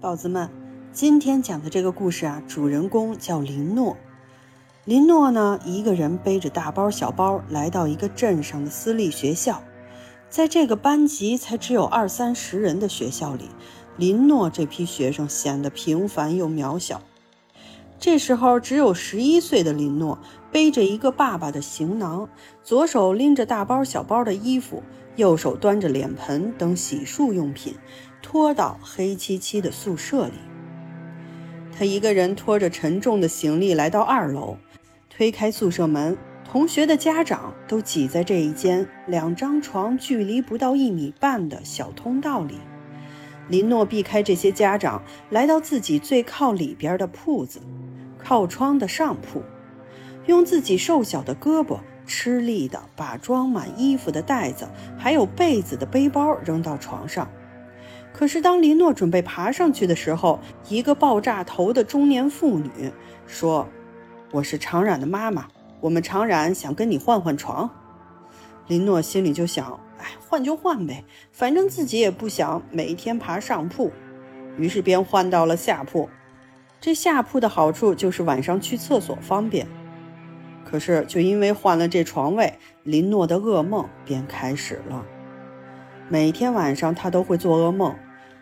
宝子们，今天讲的这个故事啊，主人公叫林诺。林诺呢，一个人背着大包小包来到一个镇上的私立学校，在这个班级才只有二三十人的学校里，林诺这批学生显得平凡又渺小。这时候，只有十一岁的林诺背着一个爸爸的行囊，左手拎着大包小包的衣服，右手端着脸盆等洗漱用品。拖到黑漆漆的宿舍里，他一个人拖着沉重的行李来到二楼，推开宿舍门，同学的家长都挤在这一间两张床距离不到一米半的小通道里。林诺避开这些家长，来到自己最靠里边的铺子，靠窗的上铺，用自己瘦小的胳膊吃力地把装满衣服的袋子还有被子的背包扔到床上。可是，当林诺准备爬上去的时候，一个爆炸头的中年妇女说：“我是常染的妈妈，我们常染想跟你换换床。”林诺心里就想：“哎，换就换呗，反正自己也不想每一天爬上铺。”于是便换到了下铺。这下铺的好处就是晚上去厕所方便。可是，就因为换了这床位，林诺的噩梦便开始了。每天晚上，他都会做噩梦。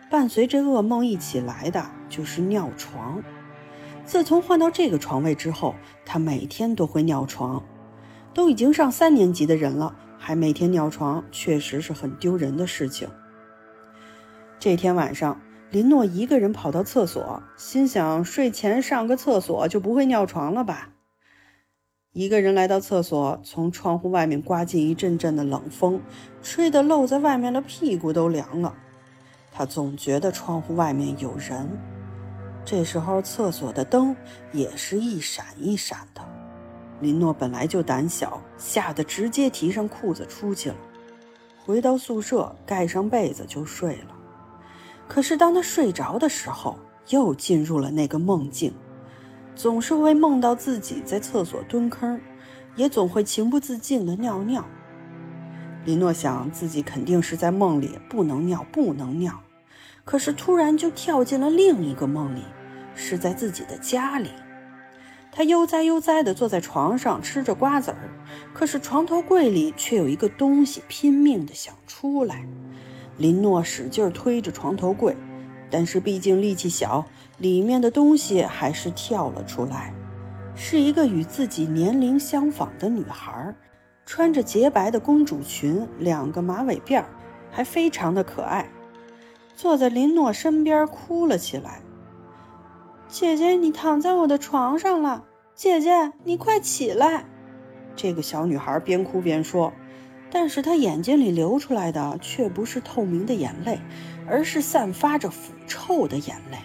伴随着噩梦一起来的就是尿床。自从换到这个床位之后，他每天都会尿床。都已经上三年级的人了，还每天尿床，确实是很丢人的事情。这天晚上，林诺一个人跑到厕所，心想睡前上个厕所就不会尿床了吧？一个人来到厕所，从窗户外面刮进一阵阵的冷风，吹得露在外面的屁股都凉了。他总觉得窗户外面有人，这时候厕所的灯也是一闪一闪的。林诺本来就胆小，吓得直接提上裤子出去了。回到宿舍，盖上被子就睡了。可是当他睡着的时候，又进入了那个梦境，总是会梦到自己在厕所蹲坑，也总会情不自禁地尿尿。林诺想自己肯定是在梦里，不能尿，不能尿。可是突然就跳进了另一个梦里，是在自己的家里。他悠哉悠哉地坐在床上吃着瓜子儿，可是床头柜里却有一个东西拼命地想出来。林诺使劲推着床头柜，但是毕竟力气小，里面的东西还是跳了出来。是一个与自己年龄相仿的女孩，穿着洁白的公主裙，两个马尾辫儿，还非常的可爱。坐在林诺身边哭了起来。姐姐，你躺在我的床上了。姐姐，你快起来！这个小女孩边哭边说，但是他眼睛里流出来的却不是透明的眼泪，而是散发着腐臭的眼泪。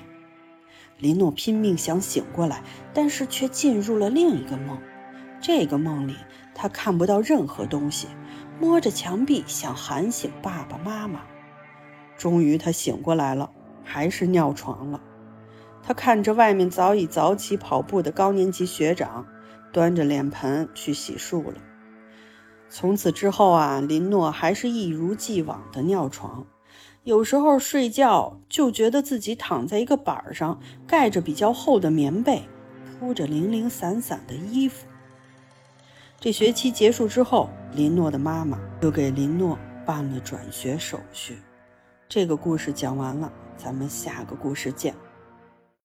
林诺拼命想醒过来，但是却进入了另一个梦。这个梦里，他看不到任何东西，摸着墙壁想喊醒爸爸妈妈。终于，他醒过来了，还是尿床了。他看着外面早已早起跑步的高年级学长，端着脸盆去洗漱了。从此之后啊，林诺还是一如既往的尿床。有时候睡觉就觉得自己躺在一个板上，盖着比较厚的棉被，铺着零零散散的衣服。这学期结束之后，林诺的妈妈就给林诺办了转学手续。这个故事讲完了，咱们下个故事见。